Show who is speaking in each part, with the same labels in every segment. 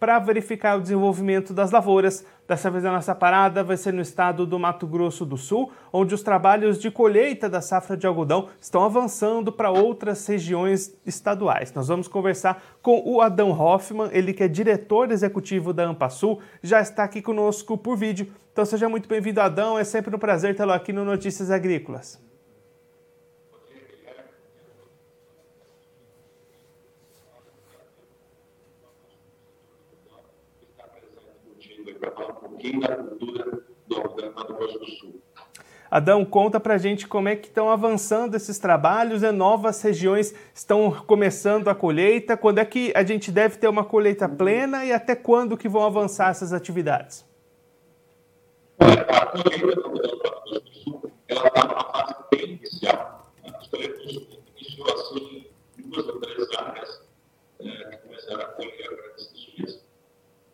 Speaker 1: para verificar o desenvolvimento das lavouras. Dessa vez a nossa parada vai ser no estado do Mato Grosso do Sul, onde os trabalhos de colheita da safra de algodão estão avançando para outras regiões estaduais. Nós vamos conversar com o Adão Hoffman, ele que é diretor executivo da Ampasul, já está aqui conosco por vídeo. Então seja muito bem-vindo, Adão. É sempre um prazer tê-lo aqui no Notícias Agrícolas.
Speaker 2: para falar um pouquinho da cultura do Mato Grosso do Sul.
Speaker 1: Adão, conta para a gente como é que estão avançando esses trabalhos, e novas regiões estão começando a colheita, quando é que a gente deve ter uma colheita plena e até quando que vão avançar essas atividades?
Speaker 2: Olha, a colheita do Mato do Sul, ela está numa fase bem inicial. As colheitas iniciou assim em duas ou três áreas é, que começaram a colher agora nesses dias.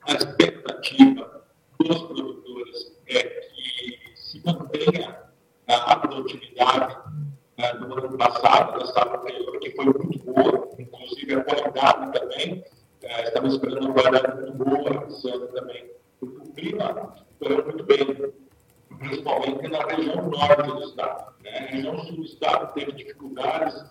Speaker 2: A expectativa dos produtores é que se mantenha a produtividade né, do ano passado, da safra anterior, que foi muito boa, inclusive a qualidade também. É, estamos esperando uma qualidade muito boa esse ano também, o clima foi muito bem, principalmente na região norte do estado. Né? A região sul do estado teve dificuldades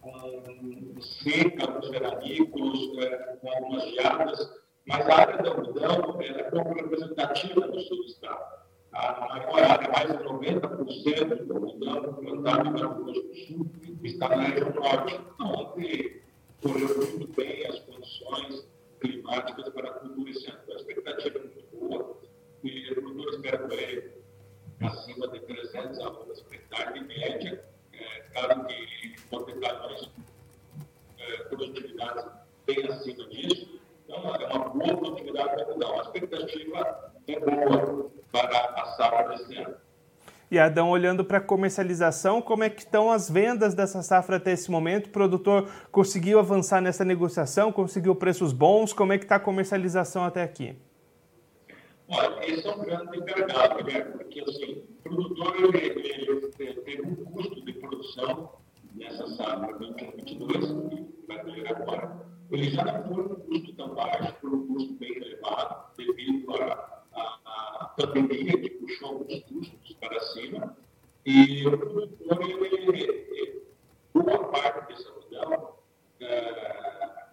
Speaker 2: com seca nos veranícolas, é, com algumas geadas, mas a área da algodão é pouco representativa no sul do estado. A maior área, mais de 90% do algodão plantado no Mato Grosso do Sul, está na região norte, onde colheu muito bem as condições climáticas para a cultura esse ano. A expectativa é muito boa e o produtor espera colher acima de 300 almas por hectare de média. É, claro que potencialmente é, produtividades bem acima disso, então, é uma boa produtividade da algodão. A expectativa é boa para a safra desse ano.
Speaker 1: E Adão, olhando para a comercialização, como é que estão as vendas dessa safra até esse momento? O produtor conseguiu avançar nessa negociação, conseguiu preços bons? Como é que está a comercialização até aqui?
Speaker 2: Olha, esse é um grande gargalo, né? Porque assim, o produtor ele, ele, ele teve um custo de produção nessa safra 2022, que vai colher agora, ele já não foi um custo tão baixo, foi um custo bem elevado, devido à pandemia que puxou os custos para cima. E o produtor, ele, boa parte dessa algodão, é,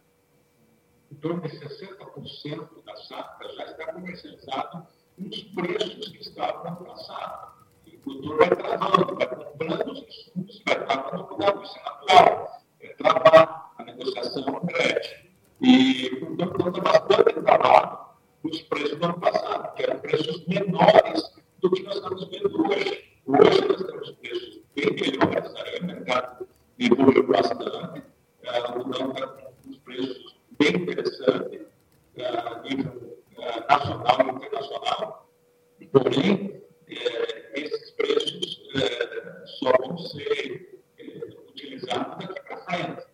Speaker 2: em torno de 60% da safra já está comercializado nos preços que estavam no passado. O produtor vai travando, vai comprando os insumos, vai travando o isso é natural. É travar a negociação a crédito. E, portanto, está bastante travado os preços do ano passado, que eram preços menores do que nós estamos vendo hoje. Hoje nós temos preços bem melhores, aí o mercado evoluiu bastante, a algodão está com os preços bem interessantes, a nível nacional e internacional. Porém, é, esses preços é, só vão ser é, utilizados daqui para frente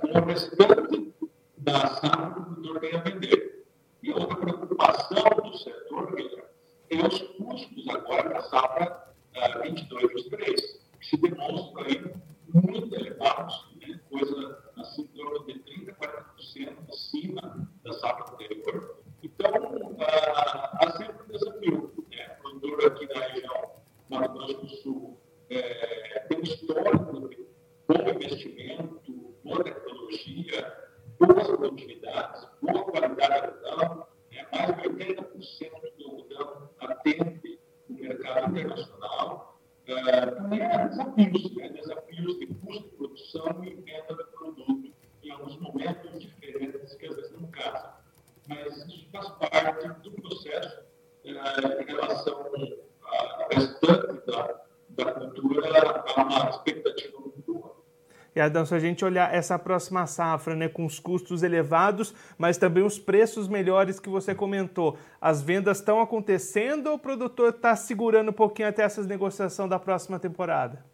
Speaker 2: com o restante da safra que o produtor tem a vender. E outra preocupação do setor, é os custos safra uh, 22, 23, que se demonstram aí muito elevados, né? coisa assim, em torno de 30%, 40% acima da safra anterior. Então, uh, há sempre um desafio. Né? O produtor aqui na região Mato Grosso do Sul é, tem um histórico de bom investimento, boa tecnologia, boas produtividades, boa qualidade do algodão, né? mais de 80% do algodão atende o mercado internacional. Também há desafios, né? desafios de custo de produção e venda do produto em alguns momentos diferentes que às vezes não casam. Mas isso faz parte do processo em relação ao restante da, da cultura, há uma expectativa
Speaker 1: e Adão, se a gente olhar essa próxima safra, né, com os custos elevados, mas também os preços melhores que você comentou, as vendas estão acontecendo ou o produtor está segurando um pouquinho até essas negociações da próxima temporada?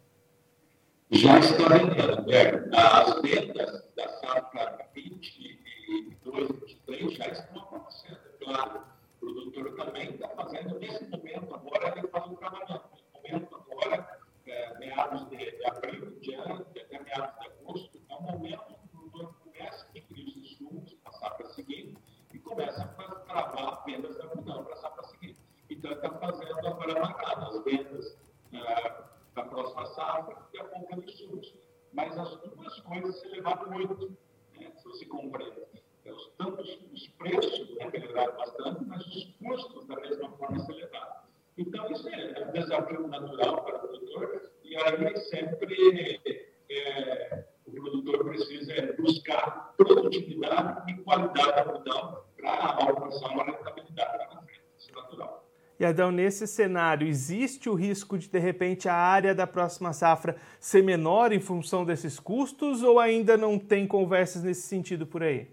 Speaker 2: Já está vendendo. É, as vendas da safra 22 e 23 já estão acontecendo. Claro, o produtor também está fazendo, nesse momento agora, ele está estão trabalhando. No momento agora, é, meados de, de abril, diante, até meados de agosto, é o momento que o produtor começa a adquirir os insumos para a safra seguinte e começa travar vendas da algodão para a safra seguinte. Então, está fazendo agora marcado as vendas é, da próxima safra e a compra de insumos. Mas as duas coisas se levaram muito, né, se você compreende. Então, tanto os preços né, melhoraram bastante, mas os custos da mesma forma se elevaram. Então, isso é um desafio natural para o produtor, e aí sempre é, o produtor precisa buscar produtividade e qualidade da produção para alcançar uma rentabilidade na frente. Isso é natural.
Speaker 1: E Adão, nesse cenário, existe o risco de, de repente, a área da próxima safra ser menor em função desses custos ou ainda não tem conversas nesse sentido por aí?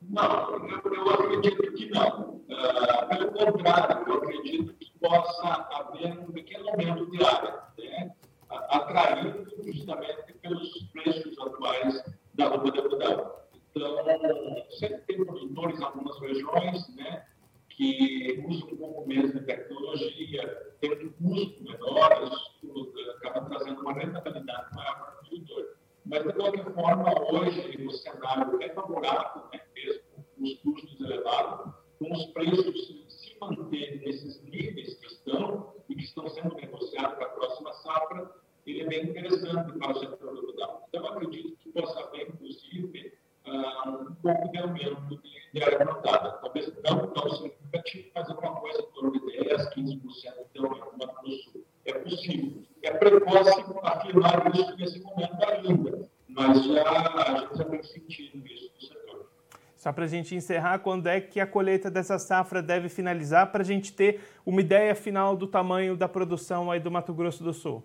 Speaker 2: Não, eu, acredito que não. Uh, pelo contrário, eu acredito que possa haver um pequeno aumento de área, né? atraído justamente pelos preços atuais da roupa de algodão. Então, sempre tem produtores em algumas regiões né, que usam um pouco menos de tecnologia, tem um custo menor, isso acaba trazendo uma rentabilidade maior para o produtor. Mas, de qualquer forma, hoje o cenário é favorável, né, mesmo com os custos elevados, com os preços se manterem nesses níveis que estão e que estão sendo negociados para a próxima safra, ele é bem interessante para o setor rural. Então, eu acredito que possa haver, inclusive, uh, um pouco de aumento de, de área plantada. Talvez não tão significativo, mas alguma coisa em torno de 10%, 15% de aumento no Mato Grosso Sul. É possível. É precoce afirmar isso nesse momento ainda, mas já, a gente já tem sentido isso no setor.
Speaker 1: Só para a gente encerrar, quando é que a colheita dessa safra deve finalizar para a gente ter uma ideia final do tamanho da produção aí do Mato Grosso do Sul?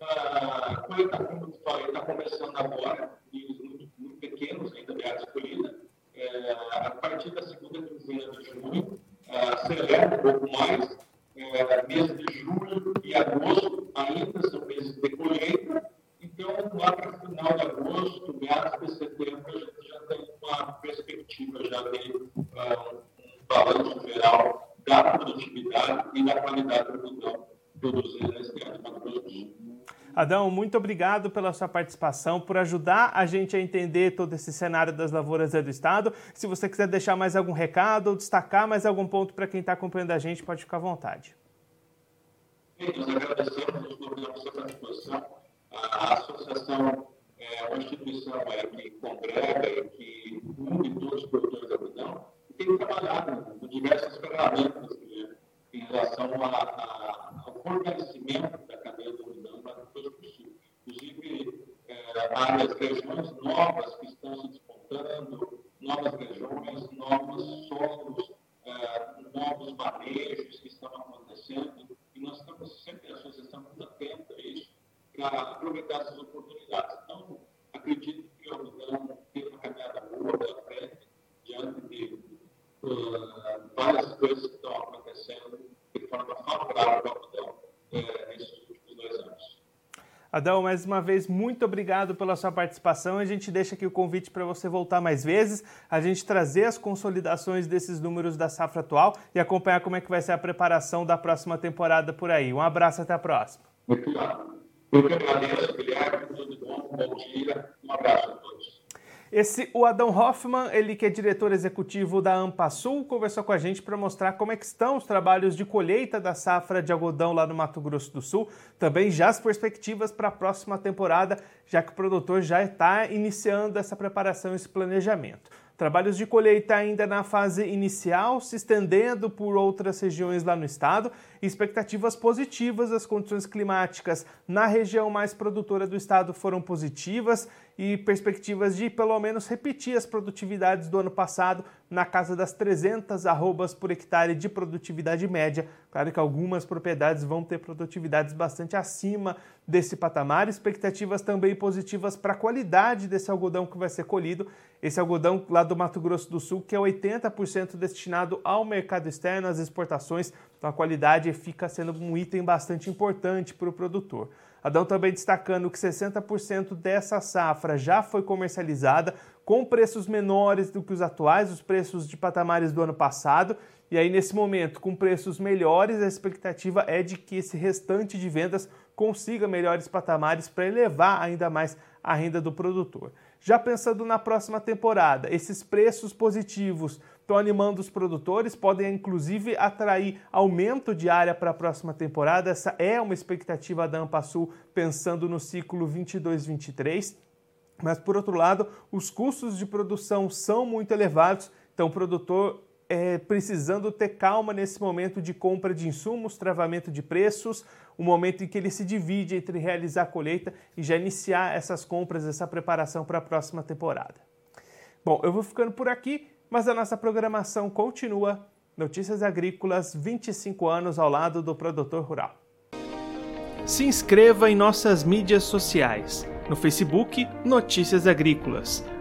Speaker 2: A colheita, como eu falei, está começando agora, muito, muito pequenos ainda de área escolhida. É, a partir da segunda quinzena de junho, acelera um pouco mais, é, mês de julho e agosto ainda são meses de colheita, então lá para o final de agosto, meados de setembro, a gente já tem uma perspectiva já de uh, um balanço geral da produtividade e da qualidade do produto produzido nesse ano, Mato Grosso do Sul.
Speaker 1: Adão, muito obrigado pela sua participação, por ajudar a gente a entender todo esse cenário das lavouras do Estado. Se você quiser deixar mais algum recado ou destacar mais algum ponto para quem está acompanhando a gente, pode ficar à vontade.
Speaker 2: Nós agradecemos a participação. A associação é uma instituição é, que congrega e que une todos os produtores da algodão e tem trabalhado com diversas ferramentas né, em relação ao fortalecimento da cadeia do algodão no Mato Grosso do Sul. Inclusive, é, várias regiões novas que estão se despontando, novas regiões, novos solos, é, novos manejos que estão acontecendo nós estamos sempre, a associação muito atenta a isso, para aproveitar essas oportunidades. Então, acredito que o algodão tem uma caminhada boa pela frente, diante de uh, várias coisas que estão acontecendo de forma favorável ao algodão uh, dois anos.
Speaker 1: Adão, mais uma vez, muito obrigado pela sua participação. A gente deixa aqui o convite para você voltar mais vezes, a gente trazer as consolidações desses números da safra atual e acompanhar como é que vai ser a preparação da próxima temporada por aí. Um abraço, até a próxima.
Speaker 2: Muito obrigado. Guilherme. Tudo bom, bom dia. Um abraço a todos.
Speaker 1: Esse, o Adão Hoffman, ele que é diretor executivo da Ampasul, conversou com a gente para mostrar como é que estão os trabalhos de colheita da safra de algodão lá no Mato Grosso do Sul, também já as perspectivas para a próxima temporada, já que o produtor já está iniciando essa preparação, esse planejamento. Trabalhos de colheita ainda na fase inicial, se estendendo por outras regiões lá no estado, expectativas positivas, as condições climáticas na região mais produtora do estado foram positivas e perspectivas de pelo menos repetir as produtividades do ano passado na casa das 300 arrobas por hectare de produtividade média. Claro que algumas propriedades vão ter produtividades bastante acima desse patamar, expectativas também positivas para a qualidade desse algodão que vai ser colhido. Esse algodão lá do Mato Grosso do Sul, que é 80% destinado ao mercado externo, às exportações, então a qualidade fica sendo um item bastante importante para o produtor. Adão também destacando que 60% dessa safra já foi comercializada, com preços menores do que os atuais, os preços de patamares do ano passado. E aí, nesse momento, com preços melhores, a expectativa é de que esse restante de vendas consiga melhores patamares para elevar ainda mais a renda do produtor. Já pensando na próxima temporada, esses preços positivos estão animando os produtores, podem inclusive atrair aumento de área para a próxima temporada. Essa é uma expectativa da Ampasul pensando no ciclo 22-23. Mas por outro lado, os custos de produção são muito elevados, então o produtor é, precisando ter calma nesse momento de compra de insumos, travamento de preços, o momento em que ele se divide entre realizar a colheita e já iniciar essas compras, essa preparação para a próxima temporada. Bom, eu vou ficando por aqui, mas a nossa programação continua. Notícias Agrícolas, 25 anos ao lado do produtor rural. Se inscreva em nossas mídias sociais. No Facebook, Notícias Agrícolas.